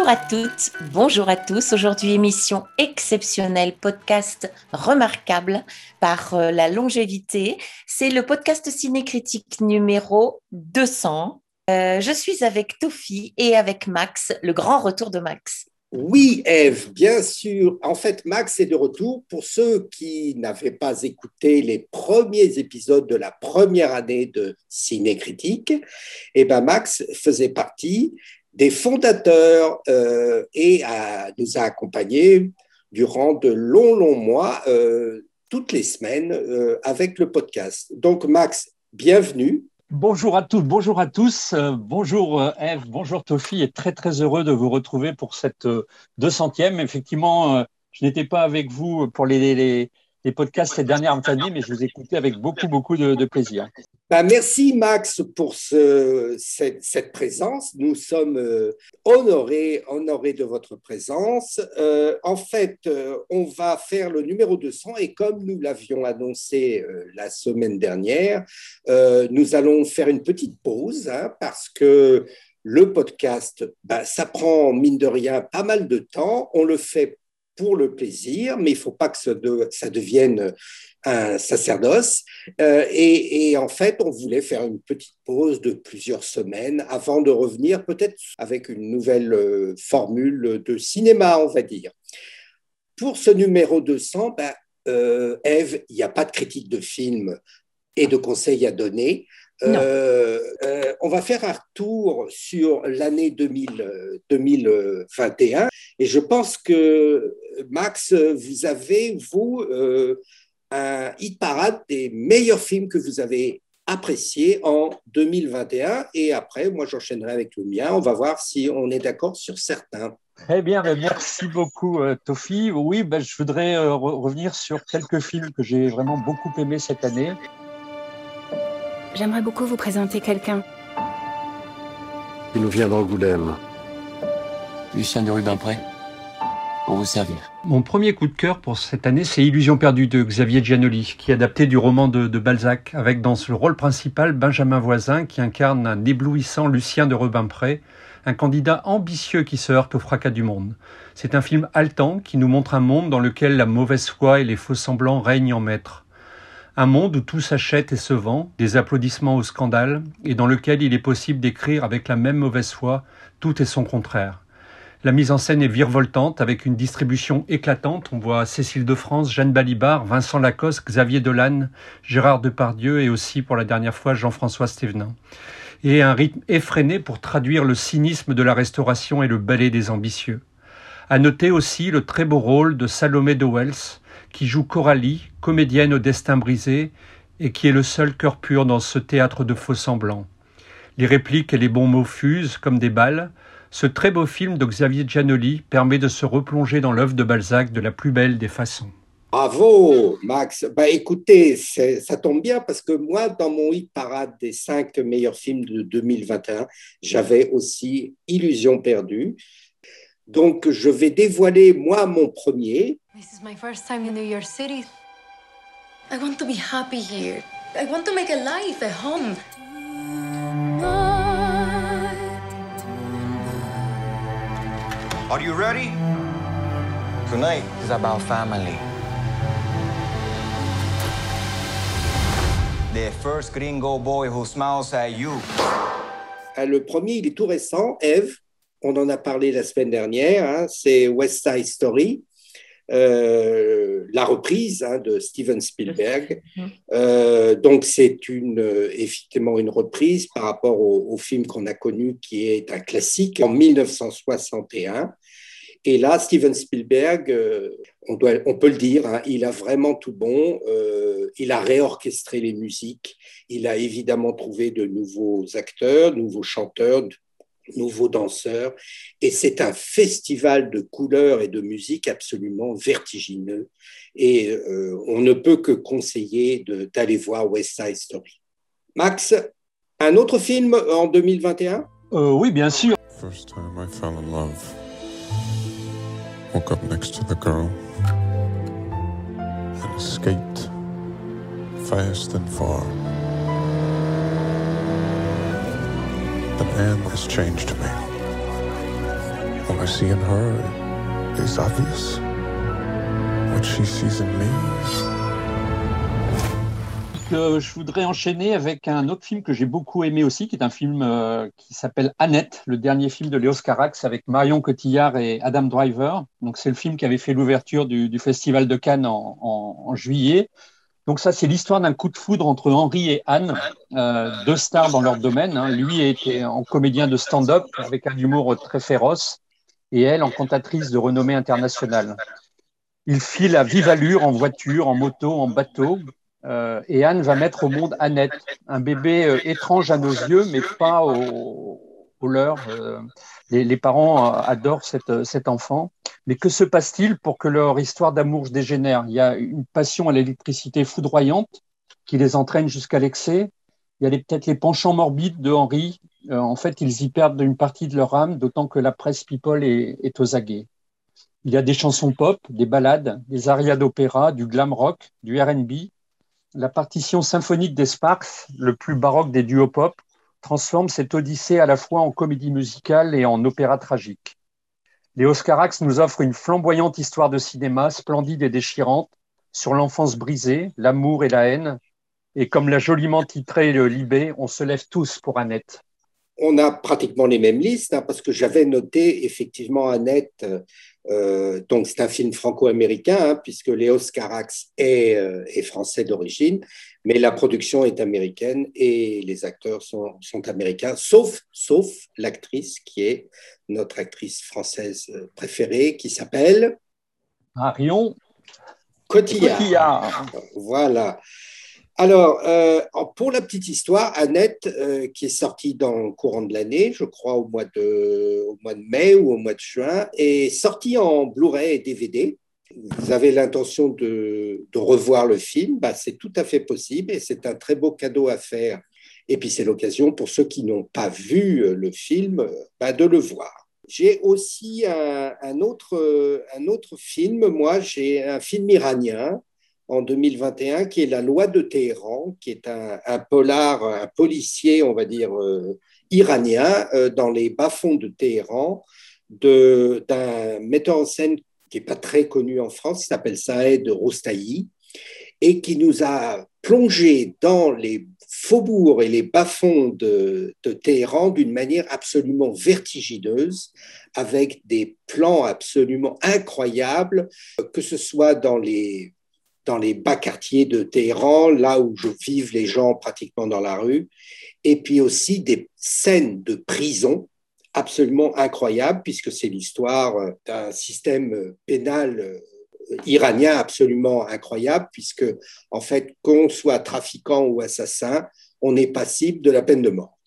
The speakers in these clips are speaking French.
Bonjour à toutes, bonjour à tous. Aujourd'hui, émission exceptionnelle, podcast remarquable par euh, la longévité. C'est le podcast cinécritique numéro 200. Euh, je suis avec Tofi et avec Max, le grand retour de Max. Oui, Eve, bien sûr. En fait, Max est de retour. Pour ceux qui n'avaient pas écouté les premiers épisodes de la première année de Ciné Critique, eh ben Max faisait partie des fondateurs euh, et nous a accompagnés durant de longs, longs mois, euh, toutes les semaines, euh, avec le podcast. Donc, Max, bienvenue. Bonjour à toutes, bonjour à tous, bonjour Eve, bonjour Tofi, et très très heureux de vous retrouver pour cette 200e. Effectivement, je n'étais pas avec vous pour les, les, les podcasts ces dernières années, mais je vous écoutais avec beaucoup, beaucoup de, plaisir. Ben, merci Max pour ce, cette, présence. Nous sommes euh, honorés, honorés de votre présence. Euh, en fait, euh, on va faire le numéro 200 et comme nous l'avions annoncé la semaine dernière, nous allons faire une petite pause hein, parce que le podcast, ben, ça prend mine de rien pas mal de temps. On le fait pour le plaisir, mais il ne faut pas que ça, devienne un sacerdoce. Euh, et, en fait, on voulait faire une petite pause de plusieurs semaines avant de revenir peut-être avec une nouvelle euh, formule de cinéma, on va dire. Pour ce numéro 200, ben, euh, Eve, il n'y a pas de critique de film et de conseils à donner. Euh, euh, on va faire un retour sur l'année 2021 et je pense que Max, vous avez, vous, euh, un hit parade des meilleurs films que vous avez appréciés en 2021 et après, moi j'enchaînerai avec le mien, on va voir si on est d'accord sur certains. Très bien, merci beaucoup Tofi. Oui, ben, je voudrais revenir sur quelques films que j'ai vraiment beaucoup aimés cette année. J'aimerais beaucoup vous présenter quelqu'un. Il nous vient d'Angoulême. Lucien de Rubempré, pour vous servir. Mon premier coup de cœur pour cette année, c'est Illusion perdue de Xavier Giannoli, qui est adapté du roman de, Balzac, avec dans le rôle principal Benjamin Voisin, qui incarne un éblouissant Lucien de Rubempré, un candidat ambitieux qui se heurte au fracas du monde. C'est un film haletant qui nous montre un monde dans lequel la mauvaise foi et les faux semblants règnent en maître. Un monde où tout s'achète et se vend, des applaudissements au scandale, et dans lequel il est possible d'écrire avec la même mauvaise foi tout et son contraire. La mise en scène est virevoltante avec une distribution éclatante. On voit Cécile de France, Jeanne Balibar, Vincent Lacoste, Xavier Dolan, Gérard Depardieu et aussi pour la dernière fois Jean-François Stévenin. Et un rythme effréné pour traduire le cynisme de la restauration et le ballet des ambitieux. À noter aussi le très beau rôle de Salomé de Wells, qui joue Coralie, comédienne au destin brisé, et qui est le seul cœur pur dans ce théâtre de faux semblants. Les répliques et les bons mots fusent comme des balles. Ce très beau film de Xavier Giannoli permet de se replonger dans l'œuvre de Balzac de la plus belle des façons. Bravo, Max. Bah, écoutez, ça tombe bien parce que moi, dans mon hit parade des cinq meilleurs films de 2021, j'avais aussi Illusion perdue. Donc, je vais dévoiler, moi, mon premier. This is my first time in New York City. I want to be happy here. I want to make a life, a home. Are you ready? Tonight is about family. The first gringo boy who smiles at you. Ah, le premier, il est tout récent, Eve on en a parlé la semaine dernière, hein, c'est West Side Story, euh, la reprise hein, de Steven Spielberg. Euh, donc c'est une, effectivement une reprise par rapport au, film qu'on a connu qui est un classique en 1961. Et là, Steven Spielberg, euh, on, doit, on, peut le dire, hein, il a vraiment tout bon. il a réorchestré les musiques. Il a évidemment trouvé de nouveaux acteurs, de nouveaux chanteurs, nouveaux danseurs. Et c'est un festival de couleurs et de musique absolument vertigineux. Et euh, on ne peut que conseiller d'aller voir West Side Story. Max, un autre film en 2021 euh, Oui, bien sûr. First time I fell in love. Woke up next to the girl and escaped fast and far. What I see in her is obvious. What she sees in me. Je voudrais enchaîner avec un autre film que j'ai beaucoup aimé aussi, qui est un film euh, qui s'appelle Annette, le dernier film de Léos Carax avec Marion Cotillard et Adam Driver. Donc c'est le film qui avait fait l'ouverture du, Festival de Cannes en juillet. Donc ça, c'est l'histoire d'un coup de foudre entre Henri et Anne, euh, deux stars dans leur domaine. Hein. Lui était en comédien de stand-up avec un humour très féroce et elle en cantatrice de renommée internationale. Ils filent à vive allure en voiture, en moto, en bateau. Euh, et Anne va mettre au monde Annette, un bébé euh, étrange à nos yeux, mais pas au, au leur. Euh, les, parents euh, adorent cette, cet enfant. Mais que se passe-t-il pour que leur histoire d'amour se dégénère? Il y a une passion à l'électricité foudroyante qui les entraîne jusqu'à l'excès. Il y a peut-être les penchants morbides de Henri. Euh, en fait, ils y perdent une partie de leur âme, d'autant que la presse people est, est aux aguets. Il y a des chansons pop, des ballades, des arias d'opéra, du glam rock, du R&B, la partition symphonique des Sparks, le plus baroque des duos pop, transforme cette odyssée à la fois en comédie musicale et en opéra tragique. Les Oscarax nous offrent une flamboyante histoire de cinéma, splendide et déchirante, sur l'enfance brisée, l'amour et la haine. Et comme l'a joliment titré le Libé, on se lève tous pour Annette. On a pratiquement les mêmes listes, hein, parce que j'avais noté effectivement Annette euh, donc c'est un film franco-américain, hein, puisque Léos Carax est, euh, est français d'origine, mais la production est américaine et les acteurs sont, sont américains, sauf, sauf l'actrice qui est notre actrice française euh, préférée, qui s'appelle Marion Cotillard. Cotillard. Voilà. Alors, euh, pour la petite histoire, Annette, euh, qui est sortie dans le courant de l'année, je crois au mois, de, au mois de mai ou au mois de juin, est sortie en Blu-ray et DVD. Vous avez l'intention de, de, revoir le film, bah, c'est tout à fait possible et c'est un très beau cadeau à faire. Et puis c'est l'occasion pour ceux qui n'ont pas vu le film bah, de le voir. J'ai aussi un, autre, un autre film, moi j'ai un film iranien en 2021, qui est La loi de Téhéran, qui est un, polar, un policier, on va dire, euh, iranien, euh, dans les bas-fonds de Téhéran, d'un metteur en scène qui n'est pas très connu en France, qui s'appelle Saed Rostaï, et qui nous a plongé dans les faubourgs et les bas-fonds de Téhéran d'une manière absolument vertigineuse, avec des plans absolument incroyables, que ce soit dans les dans les bas quartiers de Téhéran, là où vivent les gens pratiquement dans la rue, et puis aussi des scènes de prison absolument incroyables, puisque c'est l'histoire euh, d'un système euh, pénal euh, iranien absolument incroyable, puisque en fait, qu'on soit trafiquant ou assassin, on est passible de la peine de mort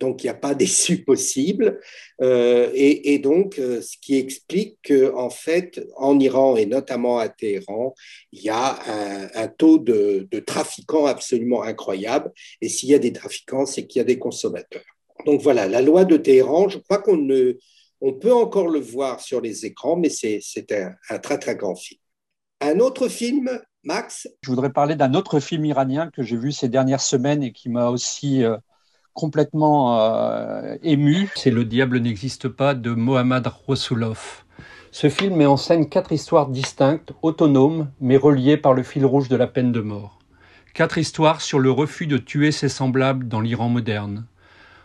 donc il n'y a pas d'issue possible. Euh, et, donc, euh, ce qui explique qu'en fait, en Iran et notamment à Téhéran, il y a un, taux de, trafiquants absolument incroyable. Et s'il y a des trafiquants, c'est qu'il y a des consommateurs. Donc voilà, la loi de Téhéran, je crois qu'on ne, on peut encore le voir sur les écrans, mais c'est un, un très très grand film. Un autre film Max? Je voudrais parler d'un autre film iranien que j'ai vu ces dernières semaines et qui m'a aussi euh, complètement euh, ému. C'est Le diable n'existe pas de Mohammad Rasulov. Ce film met en scène quatre histoires distinctes, autonomes, mais reliées par le fil rouge de la peine de mort. Quatre histoires sur le refus de tuer ses semblables dans l'Iran moderne.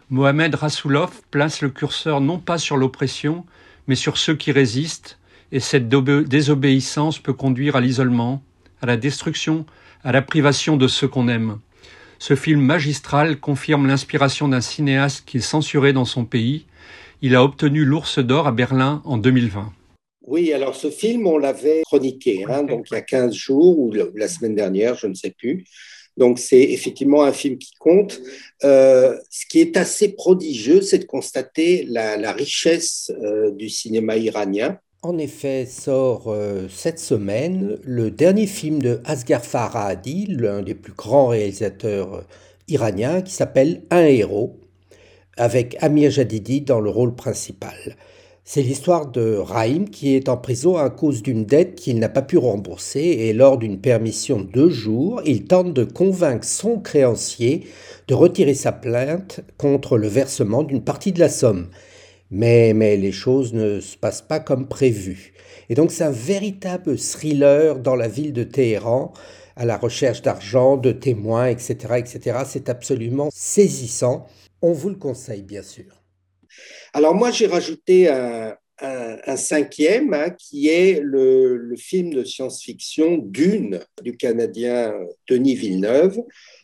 Mohamed Rasulov place le curseur non pas sur l'oppression, mais sur ceux qui résistent, et cette désobéissance peut conduire à l'isolement, à la destruction, à la privation de ceux qu'on aime. Ce film magistral confirme l'inspiration d'un cinéaste qu'il censurait dans son pays. Il a obtenu l'Ours d'Or à Berlin en 2020. Oui, alors ce film, on l'avait chroniqué, hein, donc il y a 15 jours ou la semaine dernière, je ne sais plus. Donc c'est effectivement un film qui compte. Euh, ce qui est assez prodigieux, c'est de constater la, la richesse euh, du cinéma iranien. En effet, sort euh, cette semaine le dernier film de Asghar Farhadi, l'un des plus grands réalisateurs euh, iraniens, qui s'appelle Un héros, avec Amir Jadidi dans le rôle principal. C'est l'histoire de Raïm qui est en prison à cause d'une dette qu'il n'a pas pu rembourser et lors d'une permission de deux jours, il tente de convaincre son créancier de retirer sa plainte contre le versement d'une partie de la somme. Mais, mais les choses ne se passent pas comme prévu. Et donc c'est un véritable thriller dans la ville de Téhéran, à la recherche d'argent, de témoins, etc. etc. C'est absolument saisissant. On vous le conseille, bien sûr. Alors moi, j'ai rajouté un, cinquième, hein, qui est le, le film de science-fiction Dune du Canadien Denis Villeneuve.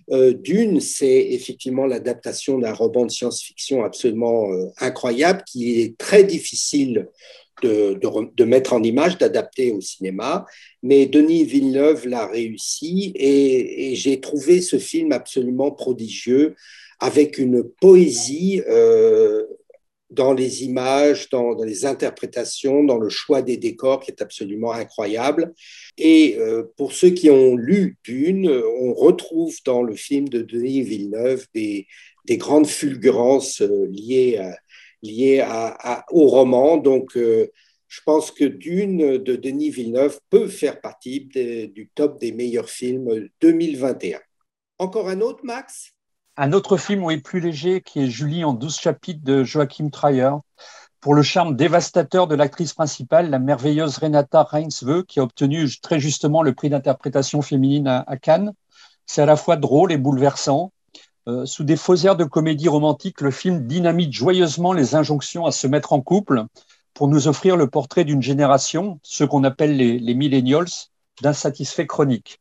Euh, Dune, c'est effectivement l'adaptation d'un roman de science-fiction absolument euh, incroyable qui est très difficile de, mettre en image, d'adapter au cinéma. Mais Denis Villeneuve l'a réussi et, j'ai trouvé ce film absolument prodigieux avec une poésie euh, dans les images, dans, les interprétations, dans le choix des décors qui est absolument incroyable. Et euh, pour ceux qui ont lu Dune, on retrouve dans le film de Denis Villeneuve des, des grandes fulgurances euh, liées à, lié à, au roman. Donc, euh, je pense que Dune de Denis Villeneuve peut faire partie du top des meilleurs films 2021. Encore un autre, Max? Un autre film, oui, plus léger, qui est Julie en 12 chapitres de Joachim Trier. Pour le charme dévastateur de l'actrice principale, la merveilleuse Renata Reinsve, qui a obtenu très justement le prix d'interprétation féminine à Cannes. C'est à la fois drôle et bouleversant. Euh, sous des faux airs de comédie romantique, le film dynamite joyeusement les injonctions à se mettre en couple pour nous offrir le portrait d'une génération, ce qu'on appelle les, les millennials, d'insatisfaits chroniques.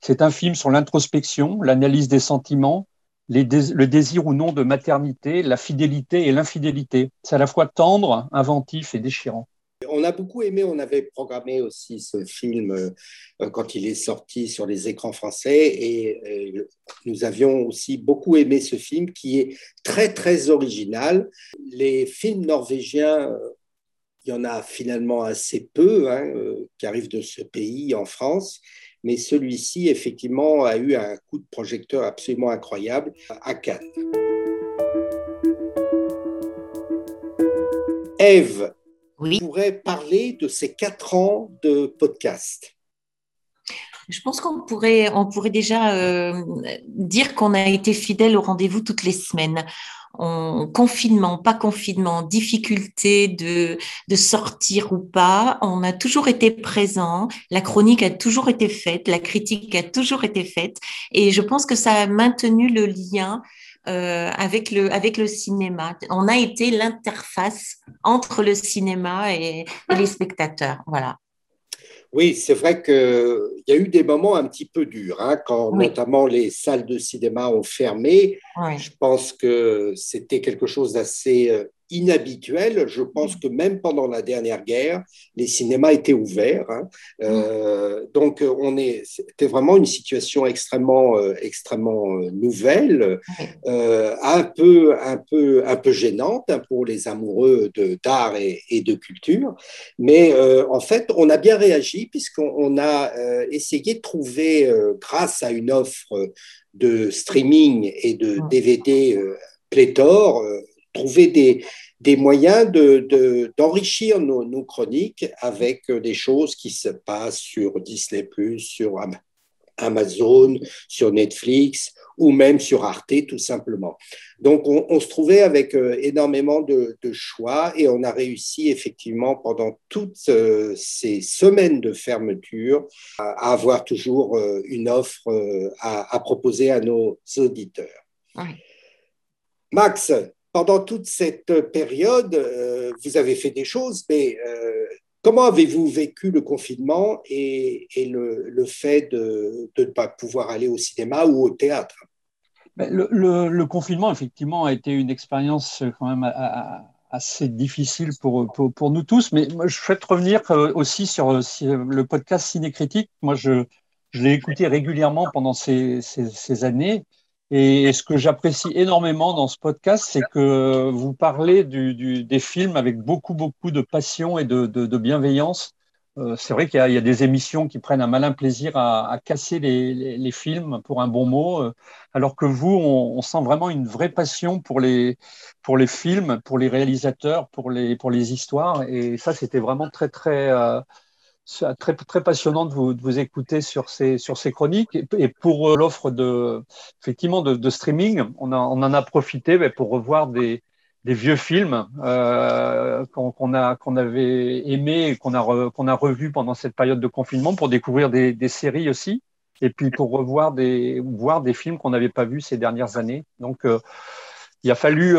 C'est un film sur l'introspection, l'analyse des sentiments, le désir ou non de maternité, la fidélité et l'infidélité. C'est à la fois tendre, inventif et déchirant. On a beaucoup aimé, on avait programmé aussi ce film euh, quand il est sorti sur les écrans français et, nous avions aussi beaucoup aimé ce film qui est très très original. Les films norvégiens, euh, il y en a finalement assez peu hein, euh, qui arrivent de ce pays en France, mais celui-ci effectivement a eu un coup de projecteur absolument incroyable à Cannes. Eve, oui. pourrait parler de ces quatre ans de podcast? Je pense qu'on pourrait, on pourrait déjà euh, dire qu'on a été fidèle au rendez-vous toutes les semaines. En confinement, pas confinement, difficulté de, de sortir ou pas, on a toujours été présent, la chronique a toujours été faite, la critique a toujours été faite, et je pense que ça a maintenu le lien euh, avec, le, avec le cinéma. On a été l'interface entre le cinéma et, les spectateurs. Voilà. Oui, c'est vrai qu'il y a eu des moments un petit peu durs, hein, quand notamment les salles de cinéma ont fermé. Je pense que c'était quelque chose d'assez euh, inhabituel. Je pense que même pendant la dernière guerre, les cinémas étaient ouverts. Hein. Euh, donc, on est, c'était vraiment une situation extrêmement, euh, extrêmement euh, nouvelle, un peu, un peu, un peu gênante hein, pour les amoureux de d'art et, et, de culture. Mais en fait, on a bien réagi puisqu'on a essayé de trouver, grâce à une offre de streaming et de DVD pléthore, trouver des, des moyens d'enrichir de, nos, nos, chroniques avec des choses qui se passent sur Disney, sur Amazon, sur Netflix ou même sur Arte, tout simplement. Donc, on, se trouvait avec euh, énormément de, choix et on a réussi effectivement pendant toutes euh, ces semaines de fermeture à, avoir toujours euh, une offre à, proposer à nos auditeurs. Max, pendant toute cette période, euh, vous avez fait des choses, mais euh, comment avez-vous vécu le confinement et, le, fait de, ne pas pouvoir aller au cinéma ou au théâtre? Ben, le, confinement, effectivement, a été une expérience quand même assez difficile pour, pour, nous tous, mais je souhaite revenir euh, aussi sur, le podcast Cinécritique. Moi, je, l'ai écouté régulièrement pendant ces années. Et ce que j'apprécie énormément dans ce podcast, c'est que vous parlez des films avec beaucoup, beaucoup de passion et de, bienveillance. Euh, c'est vrai qu'il y, a des émissions qui prennent un malin plaisir à, casser les, films pour un bon mot, euh, alors que vous, on, sent vraiment une vraie passion pour les, films, pour les réalisateurs, pour les, pour les histoires. Et ça, c'était vraiment très, très, euh, très, très passionnant de vous, écouter sur ces, sur ces chroniques. Et, pour euh, l'offre de, effectivement, de, streaming, on, en a profité pour revoir des, vieux films euh, qu'on avait aimé qu'on a qu'on a revu pendant cette période de confinement pour découvrir des, séries aussi et puis pour revoir des voir des films qu'on n'avait pas vus ces dernières années donc euh, il a fallu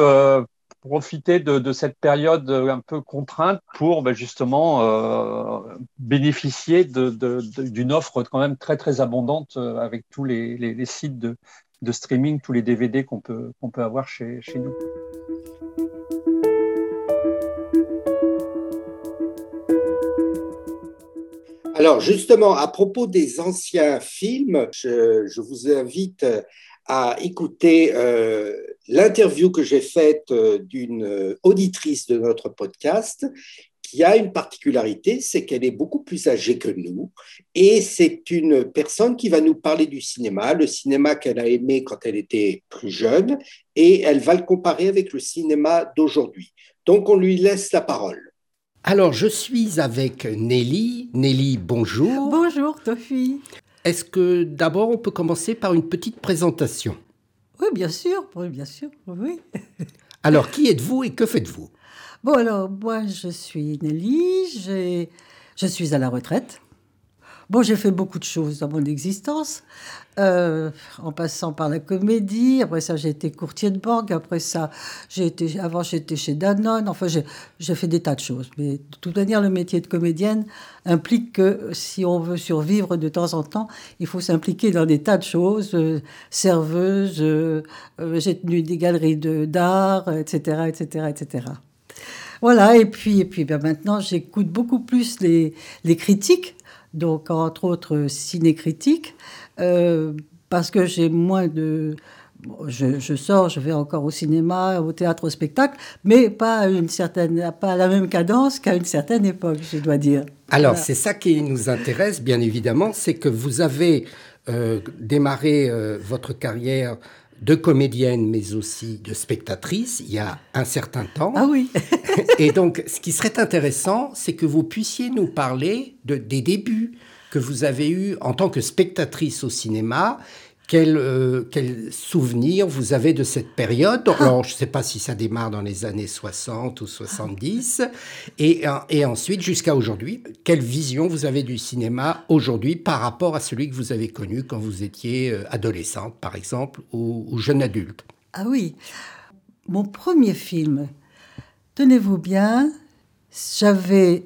profiter de, cette période un peu contrainte pour ben, justement euh, bénéficier d'une offre quand même très très abondante euh, avec tous les sites de, streaming, tous les DVD qu'on peut, qu'on peut avoir chez, chez nous. Alors justement, à propos des anciens films, je, je vous invite à écouter euh, l'interview que j'ai faite euh, d'une auditrice de notre podcast qui a une particularité, c'est qu'elle est beaucoup plus âgée que nous et c'est une personne qui va nous parler du cinéma, le cinéma qu'elle a aimé quand elle était plus jeune et elle va le comparer avec le cinéma d'aujourd'hui. Donc on lui laisse la parole. Alors, je suis avec Nelly. Nelly, bonjour. Bonjour, Tofi. Est-ce que d'abord on peut commencer par une petite présentation? Oui, bien sûr, oui, bien sûr, oui. alors, qui êtes-vous et que faites-vous? Bon, alors, moi, je suis Nelly, je suis à la retraite. Bon, j'ai fait beaucoup de choses dans mon existence, euh, en passant par la comédie. Après ça, j'ai été courtier de banque. Après ça, j'ai été, avant, j'étais chez Danone. Enfin, j'ai fait des tas de choses. Mais de toute manière, le métier de comédienne implique que si on veut survivre de temps en temps, il faut s'impliquer dans des tas de choses. Euh, serveuse, euh, j'ai tenu des galeries d'art, etc., etc., etc. Voilà, et puis, et puis ben maintenant, j'écoute beaucoup plus les, les critiques donc entre autres ciné-critique, euh, parce que j'ai moins de... Je, sors, je vais encore au cinéma, au théâtre, au spectacle, mais pas à, une certaine, pas la même cadence qu'à une certaine époque, je dois dire. Alors, c'est ça qui nous intéresse, bien évidemment, c'est que vous avez euh, démarré euh, votre carrière de comédienne, mais aussi de spectatrice, il y a un certain temps. Ah oui. et donc, ce qui serait intéressant, c'est que vous puissiez nous parler de, des débuts que vous avez eus en tant que spectatrice au cinéma quel, euh, quel, souvenir vous avez de cette période? Alors, je ne sais pas si ça démarre dans les années 60 ou 70. Et, et ensuite, jusqu'à aujourd'hui, quelle vision vous avez du cinéma aujourd'hui par rapport à celui que vous avez connu quand vous étiez euh, adolescente, par exemple, ou, ou jeune adulte? Ah oui. Mon premier film, tenez-vous bien, j'avais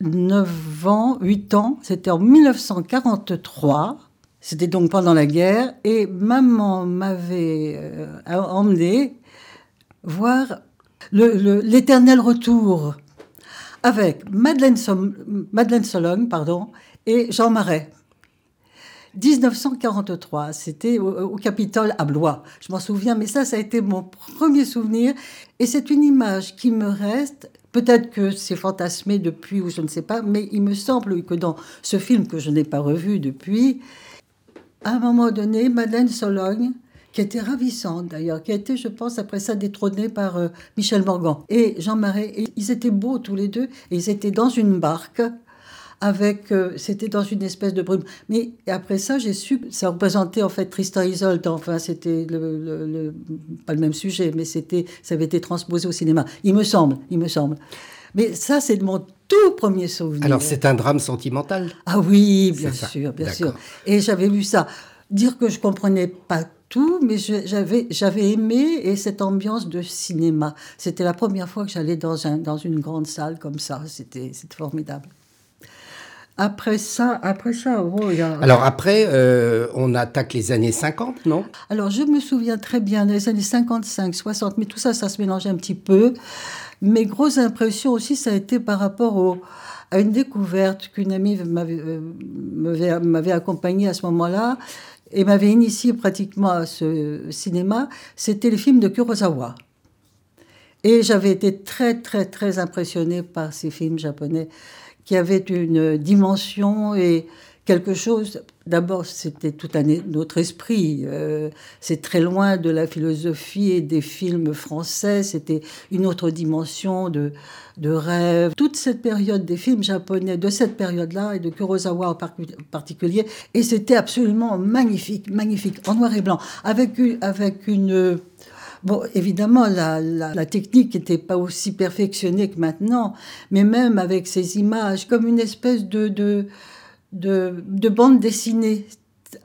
9 ans, 8 ans, c'était en 1943. C'était donc pendant la guerre et maman m'avait euh, emmené voir l'éternel retour avec Madeleine, Madeleine Sologne pardon, et Jean Marais. 1943, c'était au, Capitole à Blois. Je m'en souviens, mais ça, ça a été mon premier souvenir. Et c'est une image qui me reste. Peut-être que c'est fantasmé depuis ou je ne sais pas, mais il me semble que dans ce film que je n'ai pas revu depuis, à un moment donné, Madeleine Sologne, qui était ravissante d'ailleurs, qui a été, je pense, après ça détrônée par euh, Michel Morgan et Jean Marais. Ils étaient beaux tous les deux, et ils étaient dans une barque avec, euh, c'était dans une espèce de brume. Mais après ça, j'ai su, ça représentait en fait Tristan Isolde. Enfin, c'était le, pas le même sujet, mais c'était, ça avait été transposé au cinéma. Il me semble, il me semble. Mais ça, c'est de mon tout premier souvenir. Alors, c'est un drame sentimental Ah oui, bien sûr, bien sûr. Et j'avais lu ça. Dire que je comprenais pas tout, mais j'avais, j'avais aimé et cette ambiance de cinéma. C'était la première fois que j'allais dans, un, dans une grande salle comme ça. C'était, c'était formidable. Après ça, après ça, oh, y a... Alors après, euh, on attaque les années 50, non? Alors je me souviens très bien des années 55, 60, mais tout ça, ça se mélangeait un petit peu. Mes grosses impressions aussi, ça a été par rapport à une découverte qu'une amie m'avait, euh, m'avait accompagnée à ce moment-là et m'avait initié pratiquement à ce cinéma. C'était les films de Kurosawa. Et j'avais été très, très, très impressionnée par ces films japonais qui avaient une dimension et quelque chose. D'abord, c'était tout un autre esprit. Euh, c'est très loin de la philosophie et des films français. C'était une autre dimension de, de rêve. Toute cette période des films japonais, de cette période-là, et de Kurosawa en particulier, et c'était absolument magnifique, magnifique, en noir et blanc, avec, avec une Bon, évidemment, la, la, technique n'était pas aussi perfectionnée que maintenant, mais même avec ces images, comme une espèce de, de, de, de bande dessinée,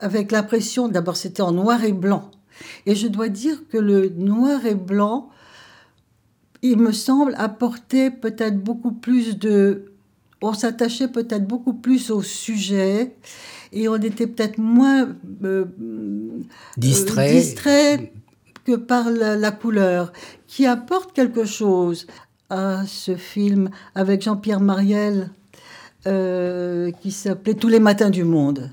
avec l'impression, d'abord c'était en noir et blanc. Et je dois dire que le noir et blanc, il me semble, apporter peut-être beaucoup plus de... On s'attachait peut-être beaucoup plus au sujet et on était peut-être moins euh, distrait. distrait que par la, couleur, qui apporte quelque chose à ce film avec Jean-Pierre Mariel, euh, qui s'appelait Tous les matins du monde.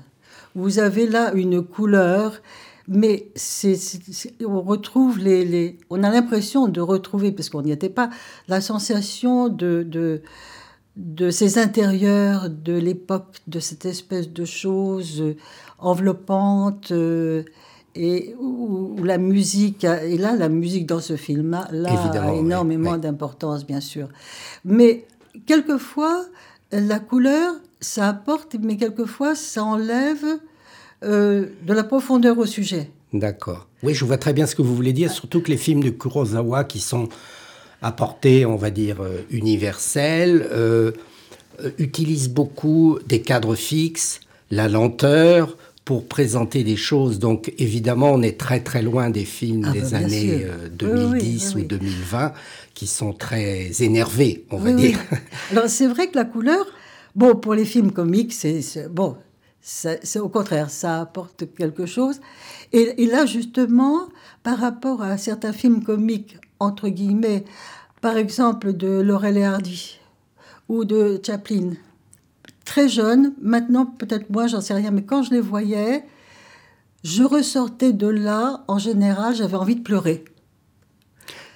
Vous avez là une couleur, mais c'est, on retrouve les, les, on a l'impression de retrouver, parce qu'on n'y était pas, la sensation de, de, de ces intérieurs de l'époque, de cette espèce de chose enveloppante. Euh, et où, la musique, et là, la musique dans ce film-là a énormément d'importance, bien sûr. Mais quelquefois, la couleur, ça apporte, mais quelquefois, ça enlève euh, de la profondeur au sujet. D'accord. Oui, je vois très bien ce que vous voulez dire, surtout que les films de Kurosawa qui sont apportés, on va dire, euh, universels, euh, utilisent beaucoup des cadres fixes, la lenteur, pour présenter des choses. Donc évidemment, on est très très loin des films ah, des bah, années 2010 euh, ou 2020 qui sont très énervés, on va dire. Alors c'est vrai que la couleur, bon, pour les films comiques, c'est bon, c'est au contraire, ça apporte quelque chose. Et, et, là justement, par rapport à certains films comiques entre guillemets, par exemple de Laurel et Hardy ou de Chaplin, très jeune, maintenant peut-être moi, j'en sais rien, mais quand je les voyais, je ressortais de là, en général, j'avais envie de pleurer.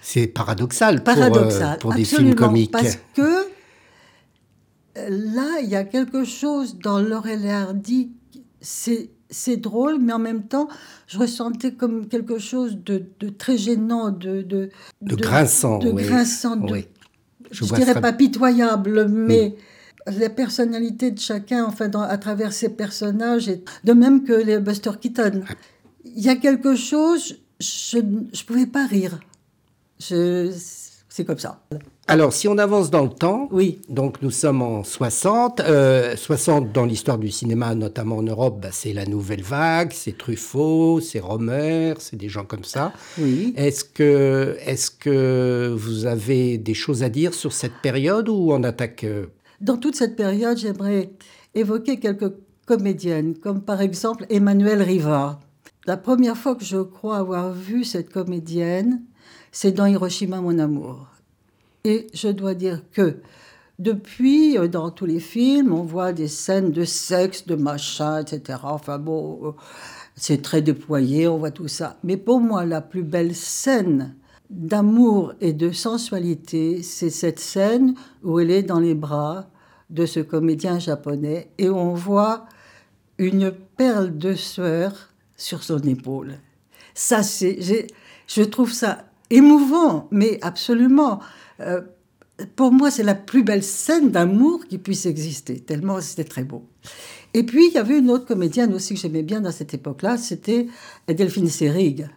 C'est paradoxal, pour, euh, pour, des films comiques. Parce que euh, là, il y a quelque chose dans Laurel et Hardy, c'est drôle, mais en même temps, je ressentais comme quelque chose de, très gênant, de, de, de, grinçant. De grinçant, je, ne dirais pas pitoyable, mais la personnalité de chacun, enfin, à travers ses personnages, et de même que les Buster Keaton. Il y a quelque chose, je ne pouvais pas rire. C'est comme ça. Alors, si on avance dans le temps, oui. donc nous sommes en 60. 60 euh, dans l'histoire du cinéma, notamment en Europe, bah, c'est la nouvelle vague, c'est Truffaut, c'est Romer, c'est des gens comme ça. Oui. Est-ce que, est que vous avez des choses à dire sur cette période ou on attaque euh, dans toute cette période, j'aimerais évoquer quelques comédiennes, comme par exemple Emmanuelle Riva. La première fois que je crois avoir vu cette comédienne, c'est dans Hiroshima, mon amour. Et je dois dire que depuis, euh, dans tous les films, on voit des scènes de sexe, de machin, etc. Enfin bon, euh, c'est très déployé, on voit tout ça. Mais pour moi, la plus belle scène d'amour et de sensualité, c'est cette scène où elle est dans les bras de ce comédien japonais et on voit une perle de sueur sur son épaule. Ça, c'est, je trouve ça émouvant, mais absolument. Euh, pour moi, c'est la plus belle scène d'amour qui puisse exister, tellement c'était très beau. Et puis, il y avait une autre comédienne aussi que j'aimais bien dans cette époque-là, c'était Delphine Seyrig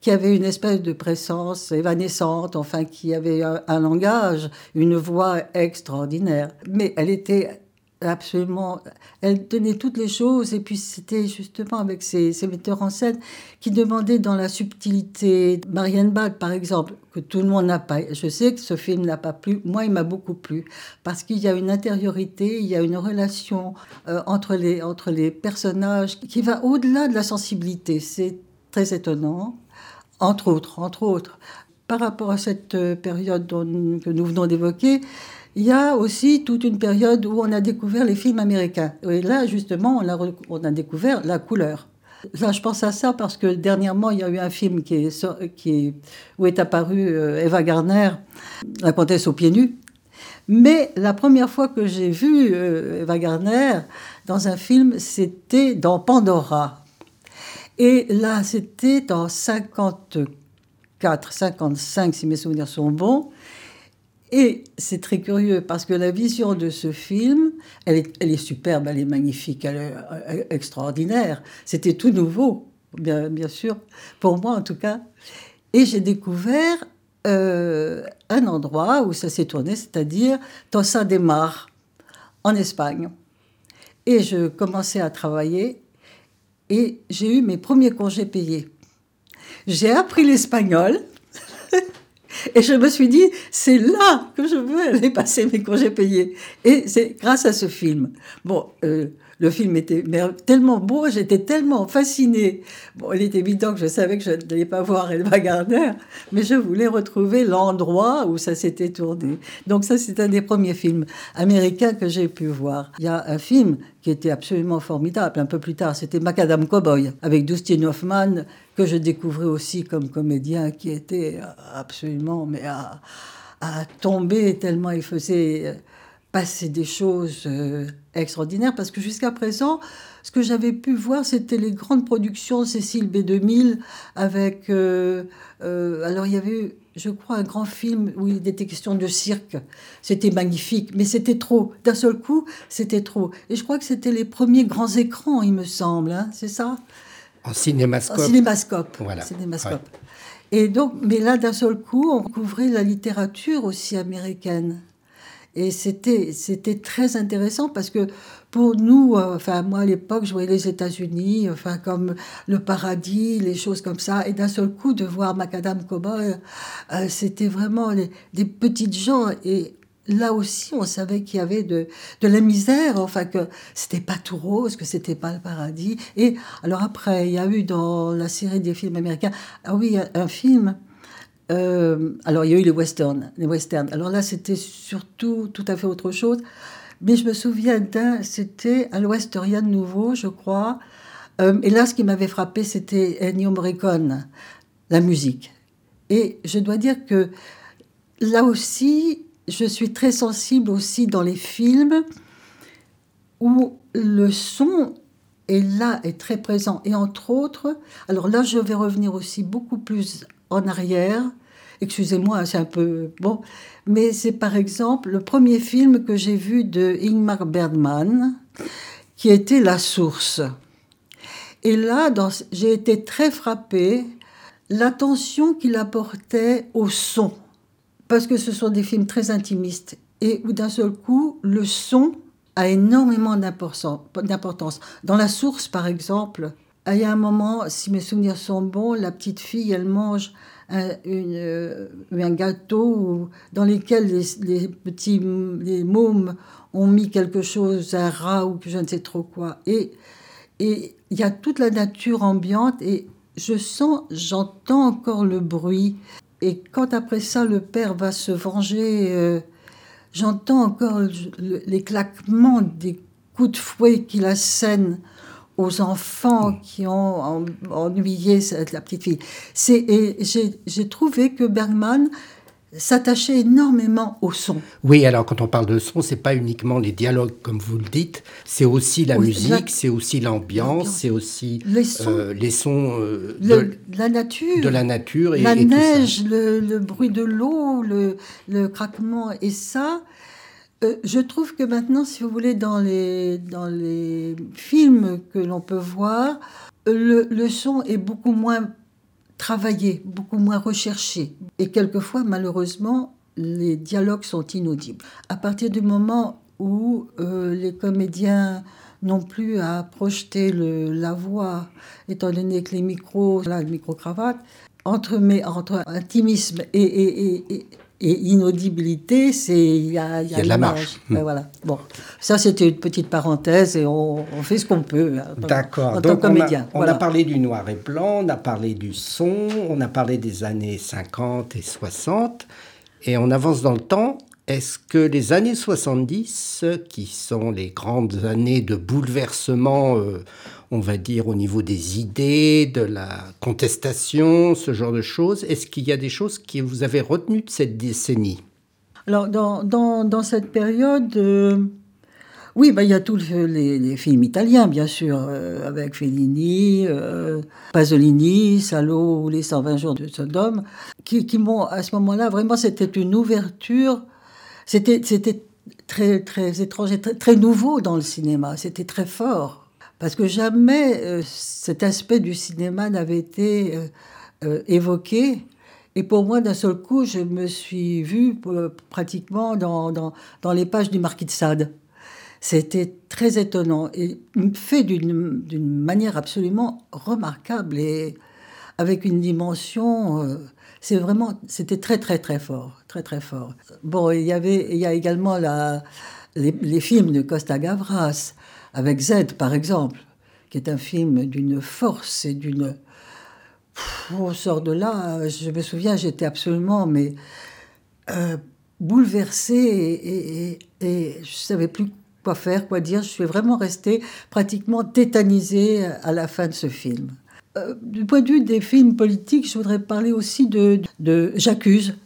qui avait une espèce de présence évanescente, enfin qui avait un, langage, une voix extraordinaire. Mais elle était absolument, elle tenait toutes les choses et puis c'était justement avec ces, metteurs en scène qui demandaient dans la subtilité. Marianne Bad, par exemple, que tout le monde n'a pas. Je sais que ce film n'a pas plu. Moi, il m'a beaucoup plu parce qu'il y a une intériorité, il y a une relation euh, entre, les, entre les personnages qui va au-delà de la sensibilité. C'est très étonnant entre autres, entre autres. Par rapport à cette euh, période que nous venons d'évoquer, il y a aussi toute une période où on a découvert les films américains. Et là, justement, on a, découvert la couleur. Là, je pense à ça parce que dernièrement, il y a eu un film où est apparue euh, Eva Garner, la comtesse aux pieds nus. Mais la première fois que j'ai vu euh, Eva Garner dans un film, c'était dans Pandora. Et là, c'était en 54, 55, si mes souvenirs sont bons. Et c'est très curieux parce que la vision de ce film, elle est, superbe, elle est magnifique, elle est extraordinaire. C'était tout nouveau, bien, bien sûr, pour moi en tout cas. Et j'ai découvert euh, un endroit où ça s'est tourné, c'est-à-dire Tossa de Mar, en Espagne. Et je commençais à travailler et j'ai eu mes premiers congés payés. J'ai appris l'espagnol et je me suis dit, c'est là que je veux aller passer mes congés payés. Et c'est grâce à ce film. Bon, euh, le film était tellement beau, j'étais tellement fascinée. Bon, il est évident que je savais que je n'allais pas voir Elba Gardner, mais je voulais retrouver l'endroit où ça s'était tourné. Donc ça, c'est un des premiers films américains que j'ai pu voir. Il y a un film qui était absolument formidable, un peu plus tard, c'était Macadam Cowboy, avec Dustin Hoffman, que je découvrais aussi comme comédien, qui était absolument, mais à, à tomber tellement il faisait passer des choses euh, extraordinaires parce que jusqu'à présent, ce que j'avais pu voir, c'était les grandes productions Cécile B2000 avec. Euh, euh, alors, il y avait, je crois, un grand film où il était question de cirque. C'était magnifique, mais c'était trop. D'un seul coup, c'était trop. Et je crois que c'était les premiers grands écrans, il me semble, hein, c'est ça? En cinémascope. En cinémascope. Voilà. Cinémascope. Et donc, mais là, d'un seul coup, on couvrait la littérature aussi américaine. Et c'était, très intéressant parce que pour nous, euh, enfin moi à l'époque, je voyais les États-Unis, enfin comme le paradis, les choses comme ça, et d'un seul coup de voir Macadam Cowboy, euh, c'était vraiment des petites gens et là aussi, on savait qu'il y avait de, de, la misère, enfin que c'était pas tout rose, que c'était pas le paradis. Et alors après, il y a eu dans la série des films américains, ah oui, un film euh, alors, il y a eu les westerns, les westerns. Alors là, c'était surtout tout à fait autre chose. Mais je me souviens d'un, c'était à l'Ouest rien de nouveau, je crois. Euh, et là, ce qui m'avait frappé, c'était Ennio Morricone, la musique. Et je dois dire que là aussi, je suis très sensible aussi dans les films où le son est là, est très présent. Et entre autres, alors là, je vais revenir aussi beaucoup plus en arrière. Excusez-moi, c'est un peu bon, mais c'est par exemple le premier film que j'ai vu de Ingmar Bergman, qui était La Source. Et là, j'ai été très frappée l'attention qu'il apportait au son, parce que ce sont des films très intimistes et où d'un seul coup le son a énormément d'importance. Dans La Source, par exemple, il y a un moment, si mes souvenirs sont bons, la petite fille, elle mange un, euh, gâteau dans lequel les, petits les mômes ont mis quelque chose, un rat ou je ne sais trop quoi. Et et il y a toute la nature ambiante et je sens, j'entends encore le bruit. Et quand après ça, le père va se venger, euh, j'entends encore les claquements des coups de fouet qu'il assène aux enfants mm. qui ont ennuyé la petite fille. Et j'ai trouvé que Bergman s'attachait énormément au son. Oui, alors quand on parle de son, c'est pas uniquement les dialogues comme vous le dites, c'est aussi la musique, c'est aussi l'ambiance, c'est aussi les sons, euh, les sons euh, de, la nature, de la nature et la neige, Le, le, bruit de l'eau, le, le, craquement et ça. Euh, je trouve que maintenant, si vous voulez, dans les, dans les films que l'on peut voir, le, le, son est beaucoup moins travaillé, beaucoup moins recherché. Et quelquefois, malheureusement, les dialogues sont inaudibles. À partir du moment où euh, les comédiens n'ont plus à projeter la voix, étant donné que les micros, là, le micro-cravate, entre, entre intimisme et et inaudibilité, c'est il y a, y a, de la marge. Hmm. voilà. Bon, ça c'était une petite parenthèse et on, on fait ce qu'on peut. Hein, D'accord. Donc comédien. On, a, on a, parlé du noir et blanc, on a parlé du son, on a parlé des années 50 et 60 et on avance dans le temps. Est-ce que les années 70, qui sont les grandes années de bouleversement euh, on va dire, au niveau des idées, de la contestation, ce genre de choses. Est-ce qu'il y a des choses que vous avez retenues de cette décennie? Alors, dans, dans, cette période, euh, oui, bah, il y a tous les, films italiens, bien sûr, euh, avec Fellini, euh, Pasolini, Salo ou Les 120 jours de Sodome, qui, qui m'ont, à ce moment-là, vraiment, c'était une ouverture. C'était, c'était très, très étrange, très, très nouveau dans le cinéma. C'était très fort. Parce que jamais euh, cet aspect du cinéma n'avait été euh, euh, évoqué. Et pour moi, d'un seul coup, je me suis vue pratiquement dans, dans, dans les pages du Marquis de Sade. C'était très étonnant et fait d'une manière absolument remarquable et avec une dimension. C'est vraiment, c'était très très très fort, très très fort. Bon, il y avait, il y a également la, les films de Costa Gavras avec Z par exemple, qui est un film d'une force et d'une on sort de là, je me souviens, j'étais absolument mais euh, bouleversée et, je savais plus quoi faire, quoi dire. Je suis vraiment restée pratiquement tétanisée à la fin de ce film. Euh, du point de vue des films politiques, je voudrais parler aussi de, de J'accuse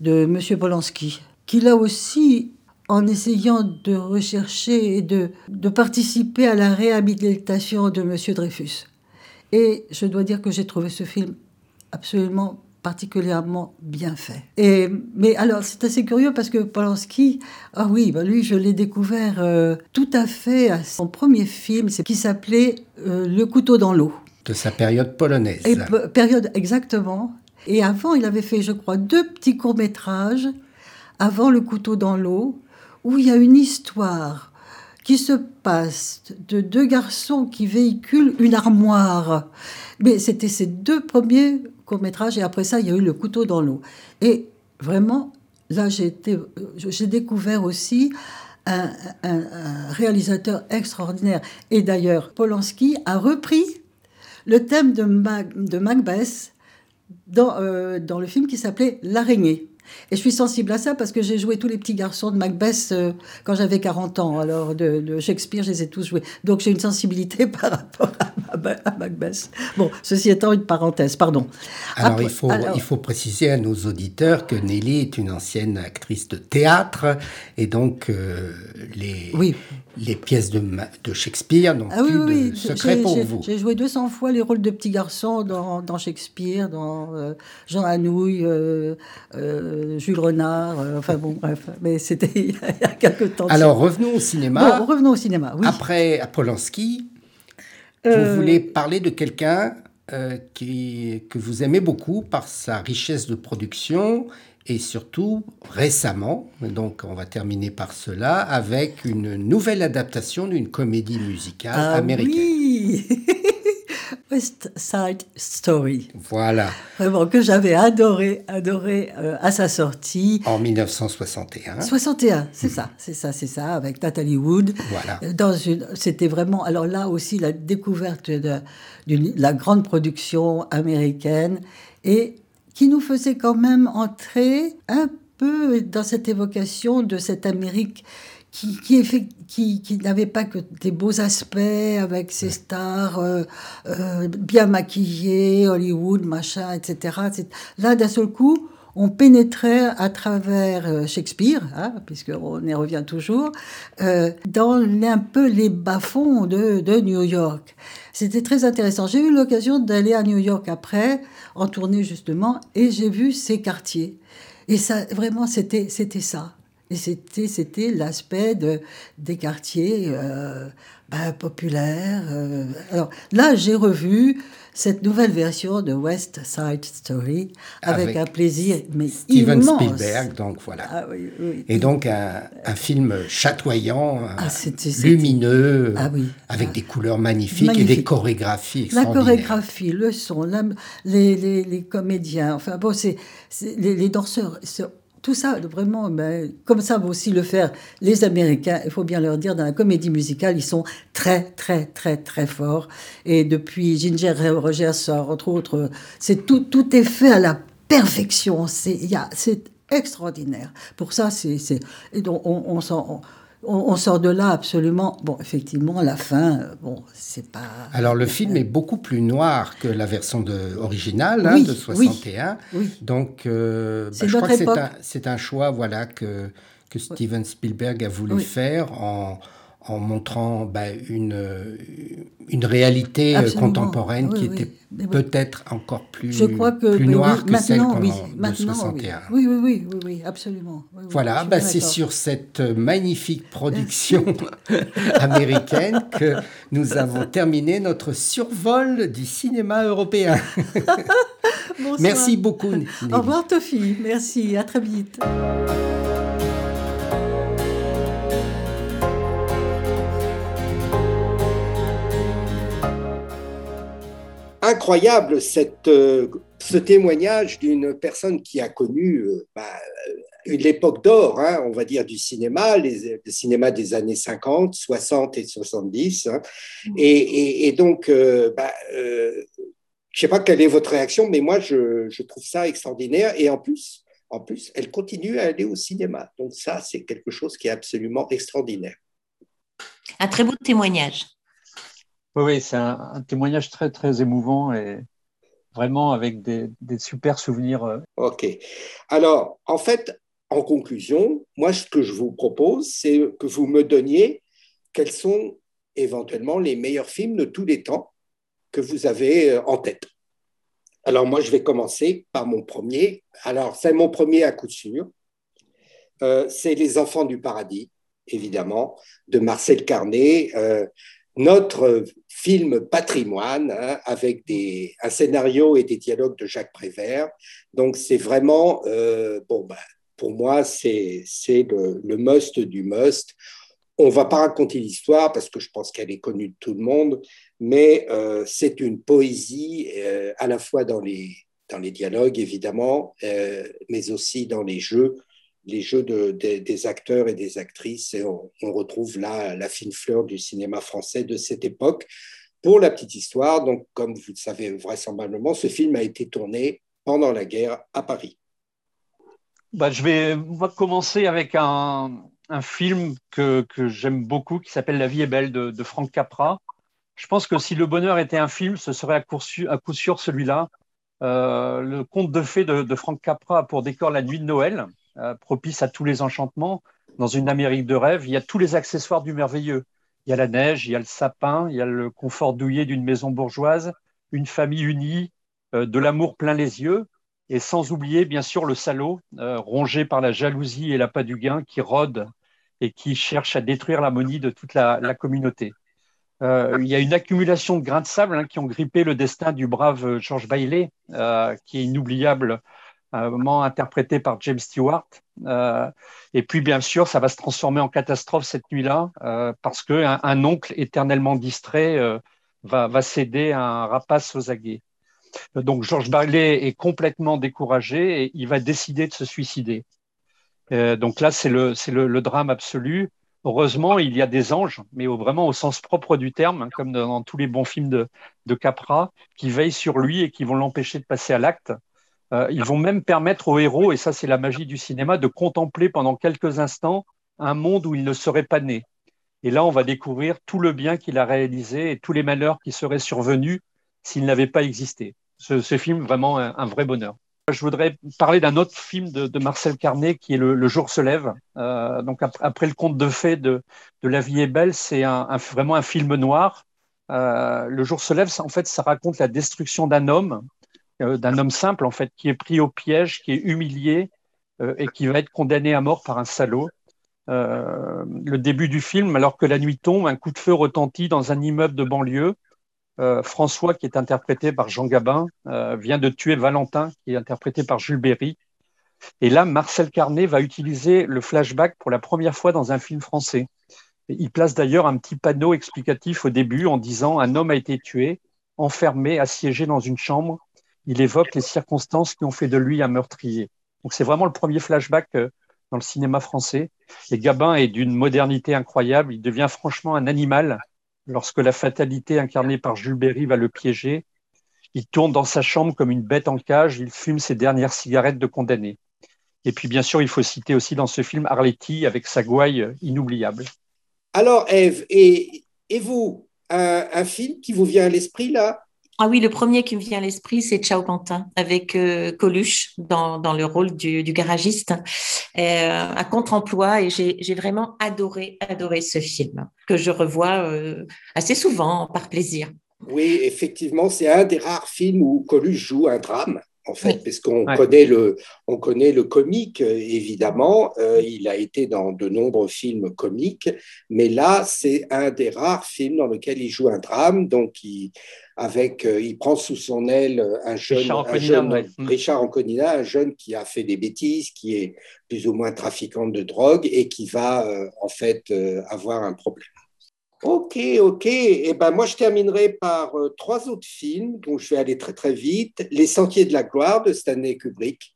de M. Polanski, qui là aussi, en essayant de rechercher et de, de participer à la réhabilitation de M. Dreyfus. Et je dois dire que j'ai trouvé ce film absolument particulièrement bien fait. Et, mais alors, c'est assez curieux parce que Polanski, ah oui, bah lui, je l'ai découvert euh, tout à fait à son premier film, qui s'appelait euh, Le couteau dans l'eau. De sa période polonaise. Et, période, exactement. Et avant, il avait fait, je crois, deux petits courts-métrages, avant Le couteau dans l'eau, où il y a une histoire qui se passe de deux garçons qui véhiculent une armoire. Mais c'était ces deux premiers courts-métrages et après ça, il y a eu Le couteau dans l'eau. Et vraiment, là, j'ai, j'ai découvert aussi un, réalisateur extraordinaire. Et d'ailleurs, Polanski a repris le thème de, Macbeth euh, dans le film qui s'appelait L'araignée. Et je suis sensible à ça parce que j'ai joué tous les petits garçons de Macbeth euh, quand j'avais 40 ans. Alors, de, Shakespeare, je les ai tous joués. Donc, j'ai une sensibilité par rapport à, Macbeth. Bon, ceci étant une parenthèse, pardon. Alors, il, faut, il faut préciser à nos auditeurs que Nelly est une ancienne actrice de théâtre. Et donc, euh, les, oui. Les pièces de, de Shakespeare n'ont ah, plus oui, de secret pour vous. J'ai joué 200 fois les rôles de petits garçons dans, dans Shakespeare, dans euh, Jean Anouilh. Euh, Jules Renard, euh, enfin bon, bref, mais c'était il y a quelques temps. Alors revenons au cinéma. Bon, revenons au cinéma, oui. Après Polanski, vous euh, voulez parler de quelqu'un qui, que vous aimez beaucoup par sa richesse de production et surtout récemment, donc on va terminer par cela, avec une nouvelle adaptation d'une comédie musicale ah américaine. Oui West Side Story. Voilà. Vraiment, que j'avais adoré, adoré euh, à sa sortie. En 1961. 61, c'est ça, c'est ça, c'est ça, avec Natalie Wood. Voilà. Euh, dans une, c'était vraiment, alors là aussi, la découverte de, de la grande production américaine et qui nous faisait quand même entrer un peu dans cette évocation de cette Amérique qui, qui, qui, qui n'avait pas que des beaux aspects avec ses stars euh, euh, bien maquillées, Hollywood, machin, etc. Là, d'un seul coup, on pénétrait à travers euh, Shakespeare, hein, puisqu'on y revient toujours, dans un peu les bas-fonds de, New York. C'était très intéressant. J'ai eu l'occasion d'aller à New York après, en tournée justement, et j'ai vu ces quartiers. Et ça, vraiment, c'était, c'était ça. Et c'était, c'était l'aspect de, des quartiers euh, populaires. Euh. Alors là, j'ai revu cette nouvelle version de West Side Story avec, un plaisir mais Steven immense. Spielberg, donc voilà. Ah, oui, oui. Et donc un, un film chatoyant, ah, lumineux, ah, oui. avec des couleurs magnifiques Magnifique. et des chorégraphies. La chorégraphie, le son, la, les, les, les, comédiens, enfin bon, c'est, les, les danseurs tout ça, vraiment, ben, comme ça vont aussi le faire les Américains, il faut bien leur dire, dans la comédie musicale, ils sont très, très, très, très forts. Et depuis Ginger Rogers, entre autres, c'est tout, tout est fait à la perfection. C'est, extraordinaire. Pour ça, c'est, on, on s'en on, sort de là absolument. Bon, effectivement, la fin, euh, bon, c'est pas. Alors le film est beaucoup plus noir que la version de, originale hein, de 61. Oui, Donc, euh, bah, je crois que c'est un, un, choix, voilà, que que Steven Spielberg a voulu faire en en montrant bah, une, une réalité euh, Absolument. contemporaine Oui, qui oui. était oui. peut-être encore plus, Je crois que plus noire que celle qu'on oui, en- de maintenant, 61. Oui, oui, oui, absolument. Voilà, bah c'est sur cette magnifique production américaine que nous avons terminé notre survol du cinéma européen. Merci beaucoup. Nelly. Au revoir, Tofi. Merci. À très vite. Incroyable cette, euh, ce témoignage d'une personne qui a connu euh, bah, euh, l'époque d'or, hein, on va dire, du cinéma, les, le cinéma des années 50, 60 et 70. hein. Et, et- et donc, euh, bah, euh, je ne sais pas quelle est votre réaction, mais moi, je, je trouve ça extraordinaire. Et en plus, en plus, elle continue à aller au cinéma. Donc ça, c'est quelque chose qui est absolument extraordinaire. Un très beau témoignage. Oui, c'est un, témoignage très, très émouvant et vraiment avec des, super souvenirs. euh, OK. Alors, en fait, en conclusion, moi, ce que je vous propose, c'est que vous me donniez quels sont éventuellement les meilleurs films de tous les temps que vous avez euh, en tête. Alors, moi, je vais commencer par mon premier. Alors, c'est mon premier à coup sûr. Euh, c'est Les Enfants du Paradis, évidemment, de Marcel Carnet. Notre film patrimoine hein, avec des, un scénario et des dialogues de Jacques Prévert. Donc, c'est vraiment, euh, bon, bah, pour moi, c'est le, le must du must. On va pas raconter l'histoire parce que je pense qu'elle est connue de tout le monde, mais euh, c'est une poésie euh, à la fois dans les, dans les dialogues, évidemment, mais aussi dans les jeux, les jeux de, de- des acteurs et des actrices. Et on, retrouve là la fine fleur du cinéma français de cette époque. Pour la petite histoire, donc, comme vous le savez vraisemblablement, ce film a été tourné pendant la guerre à Paris. Bah, je vais commencer avec un, film que, j'aime beaucoup qui s'appelle La vie est belle de, de Frank Capra. Je pense que si Le bonheur était un film, ce serait à coup sûr, celui-là. Euh, le conte de fées de, de Frank Capra pour décor la nuit de Noël, euh, propice à tous les enchantements. Dans une Amérique de rêve, il y a tous les accessoires du merveilleux. Il y a la neige, il y a le sapin, il y a le confort douillet d'une maison bourgeoise, une famille unie, euh, de l'amour plein les yeux. Et sans oublier, bien sûr, le salaud, euh, rongé par la jalousie et l'appât du gain, qui rôde et qui cherche à détruire l'harmonie de toute la, communauté. Il y a une accumulation de grains de sable hein, qui ont grippé le destin du brave George Bailey, qui est inoubliable, un moment interprété par James Stewart. Euh, et puis, bien sûr, ça va se transformer en catastrophe cette nuit-là, euh, parce qu'un un oncle éternellement distrait euh, va, va céder à un rapace aux aguets. Donc Georges Bailey est complètement découragé et il va décider de se suicider. Euh, donc là, c'est le, le, drame absolu. Heureusement, il y a des anges, mais vraiment au sens propre du terme, hein, comme dans, tous les bons films de Capra, qui veillent sur lui et qui vont l'empêcher de passer à l'acte. Euh, ils vont même permettre au héros, et ça c'est la magie du cinéma, de contempler pendant quelques instants un monde où il ne serait pas né. Et là, on va découvrir tout le bien qu'il a réalisé et tous les malheurs qui seraient survenus s'il n'avait pas existé. Ce, ce film, vraiment un, vrai bonheur. Je voudrais parler d'un autre film de, Marcel Carnet qui est Le, jour se lève. Euh, donc après, le conte de fées de, La vie est belle, c'est vraiment un film noir. Euh, le jour se lève, en fait, ça raconte la destruction d'un homme, d'un homme simple en fait, qui est pris au piège, qui est humilié euh, et qui va être condamné à mort par un salaud. Euh, le début du film, alors que la nuit tombe, un coup de feu retentit dans un immeuble de banlieue. Euh, François, qui est interprété par Jean Gabin, euh, vient de tuer Valentin, qui est interprété par Jules Berry. Et là, Marcel Carnet va utiliser le flashback pour la première fois dans un film français. Il place d'ailleurs un petit panneau explicatif au début en disant un homme a été tué, enfermé, assiégé dans une chambre. Il évoque les circonstances qui ont fait de lui un meurtrier. Donc c'est vraiment le premier flashback euh, dans le cinéma français. Et Gabin est d'une modernité incroyable. Il devient franchement un animal lorsque la fatalité incarnée par Jules Berry va le piéger. Il tourne dans sa chambre comme une bête en cage. Il fume ses dernières cigarettes de condamné. Et puis, bien sûr, il faut citer aussi dans ce film Arletty avec sa gouaille inoubliable. Alors, Eve, et, vous, un, film qui vous vient à l'esprit là, Ah oui, le premier qui me vient à l'esprit, c'est Ciao Pantin, avec euh, Coluche dans, dans, le rôle du, du garagiste, euh, à contre-emploi. Et j'ai vraiment adoré, adoré ce film, que je revois euh, assez souvent par plaisir. Oui, effectivement, c'est un des rares films où Coluche joue un drame en fait, parce qu'on connaît, le, on connaît le comique, évidemment. Euh, il a été dans de nombreux films comiques, mais là, c'est un des rares films dans lequel il joue un drame. Donc, il, avec, euh, il prend sous son aile un jeune, Richard, un jeune, mm. Richard Anconina, un jeune qui a fait des bêtises, qui est plus ou moins trafiquant de drogue et qui va euh, en fait avoir un problème. Ok, ok. Et eh ben moi, je terminerai par euh, trois autres films dont je vais aller très très vite. Les Sentiers de la gloire de Stanley Kubrick.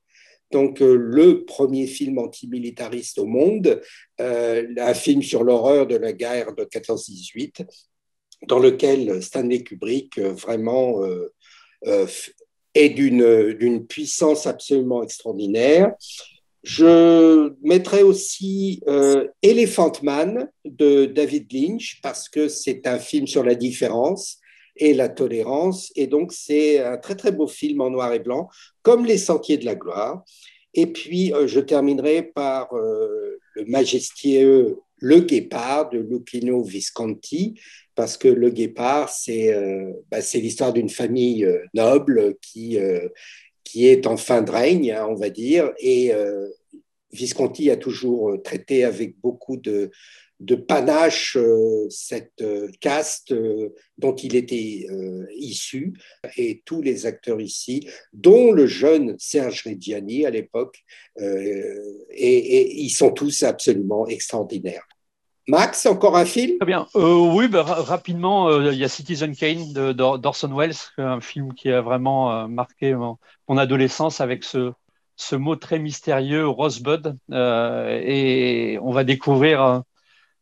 Donc euh, le premier film antimilitariste au monde, euh, un film sur l'horreur de la guerre de 14-18, dans lequel Stanley Kubrick vraiment est d'une puissance absolument extraordinaire. Je mettrai aussi euh, Elephant Man de David Lynch parce que c'est un film sur la différence et la tolérance. Et donc, c'est un très, très beau film en noir et blanc, comme Les Sentiers de la Gloire. Et puis, euh, je terminerai par euh, le majestueux Le Guépard de Lucchino Visconti, parce que Le Guépard, c'est bah, l'histoire d'une famille noble qui qui est en fin de règne, hein, on va dire, et euh, Visconti a toujours euh, traité avec beaucoup de, de panache euh, cette caste dont il était issu, et tous les acteurs ici, dont le jeune Serge Reggiani à l'époque, et, ils sont tous absolument extraordinaires. Max, encore un film? Très bien. oui, bah, rapidement, il y a Citizen Kane d'Orson Welles, un film qui a vraiment marqué mon adolescence avec ce, ce mot très mystérieux, Rosebud. Euh, et on va découvrir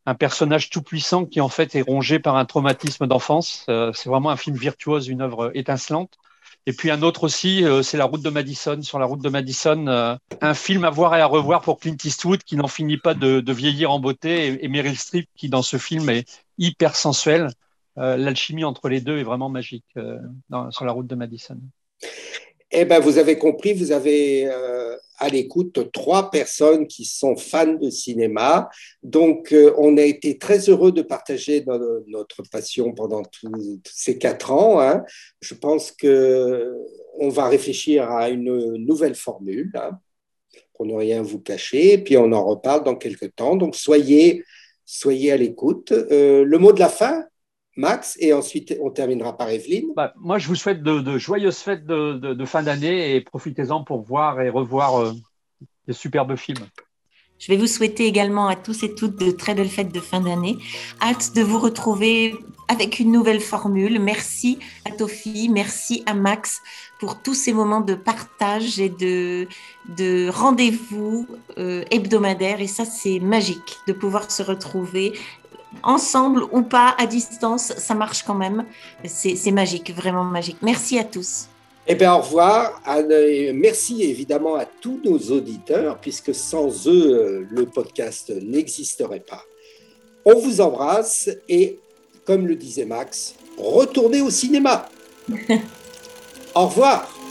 un, personnage tout puissant qui en fait est rongé par un traumatisme d'enfance. Euh, c'est vraiment un film virtuose, une œuvre étincelante. Et puis un autre aussi, euh, c'est La route de Madison. Sur la route de Madison, euh, un film à voir et à revoir pour Clint Eastwood qui n'en finit pas de, de, vieillir en beauté et, Meryl Streep qui dans ce film est hyper sensuelle. Euh, l'alchimie entre les deux est vraiment magique dans, sur la route de Madison. Eh bien, vous avez compris, vous avez euh, à l'écoute trois personnes qui sont fans de cinéma. Donc, euh, on a été très heureux de partager notre, passion pendant tous ces quatre ans. Hein. Je pense qu'on va réfléchir à une nouvelle formule hein, pour ne rien vous cacher. puis, on en reparle dans quelques temps. Donc, soyez, soyez à l'écoute. Euh, le mot de la fin? Max, et ensuite on terminera par Evelyne. Bah, moi, je vous souhaite de, joyeuses fêtes de, fin d'année et profitez-en pour voir et revoir euh, des superbes films. Je vais vous souhaiter également à tous et toutes de très belles fêtes de fin d'année. Hâte de vous retrouver avec une nouvelle formule. Merci à Tofi, merci à Max pour tous ces moments de partage et de, de rendez-vous euh, hebdomadaires. Et ça, c'est magique de pouvoir se retrouver ensemble ou pas, à distance, ça marche quand même. C'est magique, vraiment magique. Merci à tous. Eh bien, au revoir. Merci évidemment à tous nos auditeurs, puisque sans eux, le podcast n'existerait pas. On vous embrasse et, comme le disait Max, retournez au cinéma. au revoir.